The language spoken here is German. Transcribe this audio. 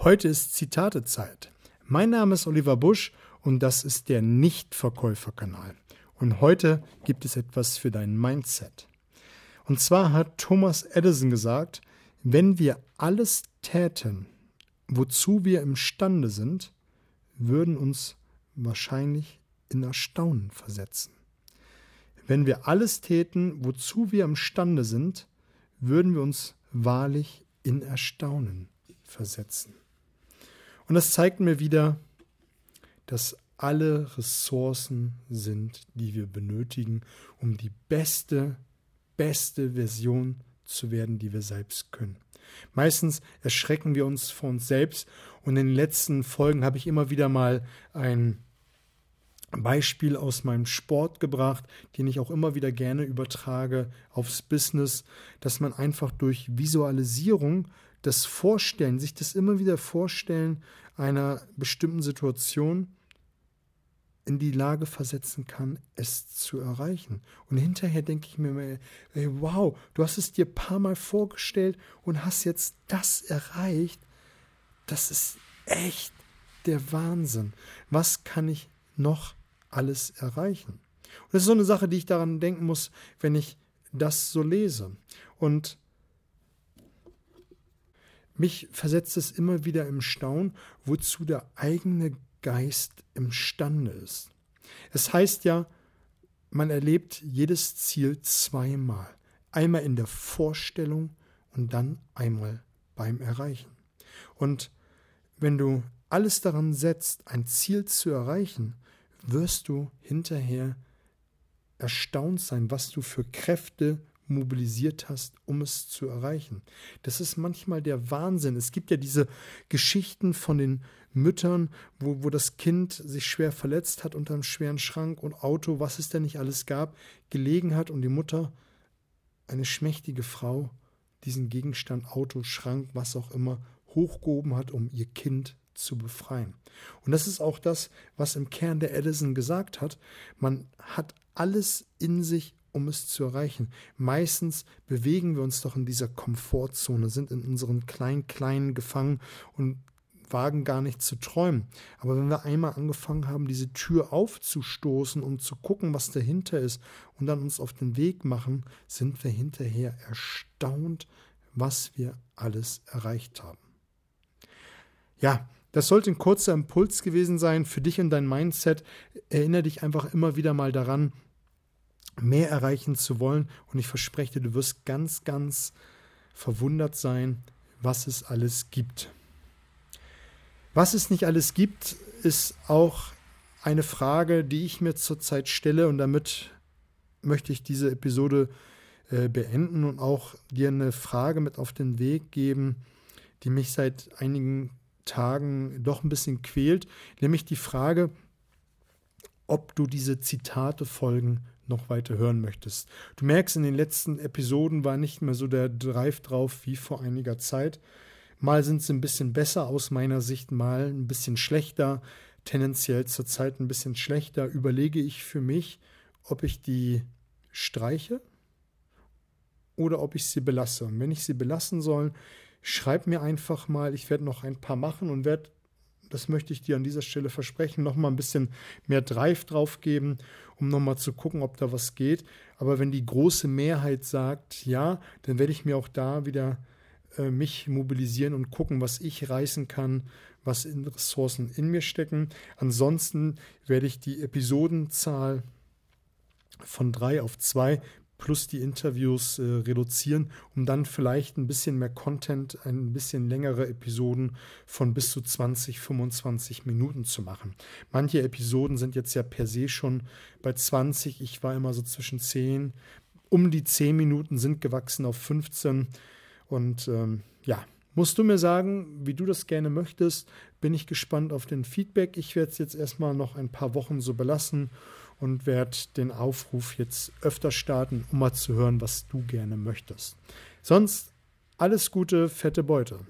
Heute ist Zitatezeit. Mein Name ist Oliver Busch und das ist der Nichtverkäuferkanal. Und heute gibt es etwas für dein Mindset. Und zwar hat Thomas Edison gesagt, wenn wir alles täten, wozu wir imstande sind, würden uns wahrscheinlich in Erstaunen versetzen. Wenn wir alles täten, wozu wir imstande sind, würden wir uns wahrlich in Erstaunen versetzen. Und das zeigt mir wieder, dass alle Ressourcen sind, die wir benötigen, um die beste, beste Version zu werden, die wir selbst können. Meistens erschrecken wir uns vor uns selbst und in den letzten Folgen habe ich immer wieder mal ein Beispiel aus meinem Sport gebracht, den ich auch immer wieder gerne übertrage aufs Business, dass man einfach durch Visualisierung das Vorstellen, sich das immer wieder vorstellen einer bestimmten Situation in die Lage versetzen kann, es zu erreichen. Und hinterher denke ich mir, ey, wow, du hast es dir ein paar Mal vorgestellt und hast jetzt das erreicht. Das ist echt der Wahnsinn. Was kann ich noch alles erreichen? Und das ist so eine Sache, die ich daran denken muss, wenn ich das so lese. Und mich versetzt es immer wieder im Staun, wozu der eigene Geist imstande ist. Es heißt ja, man erlebt jedes Ziel zweimal. Einmal in der Vorstellung und dann einmal beim Erreichen. Und wenn du alles daran setzt, ein Ziel zu erreichen, wirst du hinterher erstaunt sein, was du für Kräfte mobilisiert hast, um es zu erreichen. Das ist manchmal der Wahnsinn. Es gibt ja diese Geschichten von den Müttern, wo, wo das Kind sich schwer verletzt hat unter einem schweren Schrank und Auto, was es denn nicht alles gab, gelegen hat und die Mutter, eine schmächtige Frau, diesen Gegenstand, Auto, Schrank, was auch immer, hochgehoben hat, um ihr Kind zu befreien. Und das ist auch das, was im Kern der Edison gesagt hat. Man hat alles in sich, um es zu erreichen. Meistens bewegen wir uns doch in dieser Komfortzone, sind in unseren kleinen, kleinen gefangen und wagen gar nicht zu träumen. Aber wenn wir einmal angefangen haben, diese Tür aufzustoßen und zu gucken, was dahinter ist und dann uns auf den Weg machen, sind wir hinterher erstaunt, was wir alles erreicht haben. Ja, das sollte ein kurzer Impuls gewesen sein für dich und dein Mindset. Erinnere dich einfach immer wieder mal daran, mehr erreichen zu wollen. Und ich verspreche dir, du wirst ganz, ganz verwundert sein, was es alles gibt. Was es nicht alles gibt, ist auch eine Frage, die ich mir zurzeit stelle und damit möchte ich diese Episode äh, beenden und auch dir eine Frage mit auf den Weg geben, die mich seit einigen Tagen doch ein bisschen quält, nämlich die Frage, ob du diese Zitate folgen noch weiter hören möchtest. Du merkst, in den letzten Episoden war nicht mehr so der Drive drauf wie vor einiger Zeit. Mal sind sie ein bisschen besser aus meiner Sicht, mal ein bisschen schlechter. Tendenziell zurzeit ein bisschen schlechter. Überlege ich für mich, ob ich die streiche oder ob ich sie belasse. Und wenn ich sie belassen soll, schreib mir einfach mal. Ich werde noch ein paar machen und werde das möchte ich dir an dieser Stelle versprechen, noch mal ein bisschen mehr Drive drauf geben, um noch mal zu gucken, ob da was geht. Aber wenn die große Mehrheit sagt ja, dann werde ich mir auch da wieder äh, mich mobilisieren und gucken, was ich reißen kann, was in Ressourcen in mir stecken. Ansonsten werde ich die Episodenzahl von drei auf zwei plus die Interviews äh, reduzieren, um dann vielleicht ein bisschen mehr Content, ein bisschen längere Episoden von bis zu 20, 25 Minuten zu machen. Manche Episoden sind jetzt ja per se schon bei 20. Ich war immer so zwischen 10, um die 10 Minuten sind gewachsen auf 15. Und ähm, ja, musst du mir sagen, wie du das gerne möchtest. Bin ich gespannt auf den Feedback. Ich werde es jetzt erstmal noch ein paar Wochen so belassen und werde den Aufruf jetzt öfter starten, um mal zu hören, was du gerne möchtest. Sonst alles Gute, fette Beute.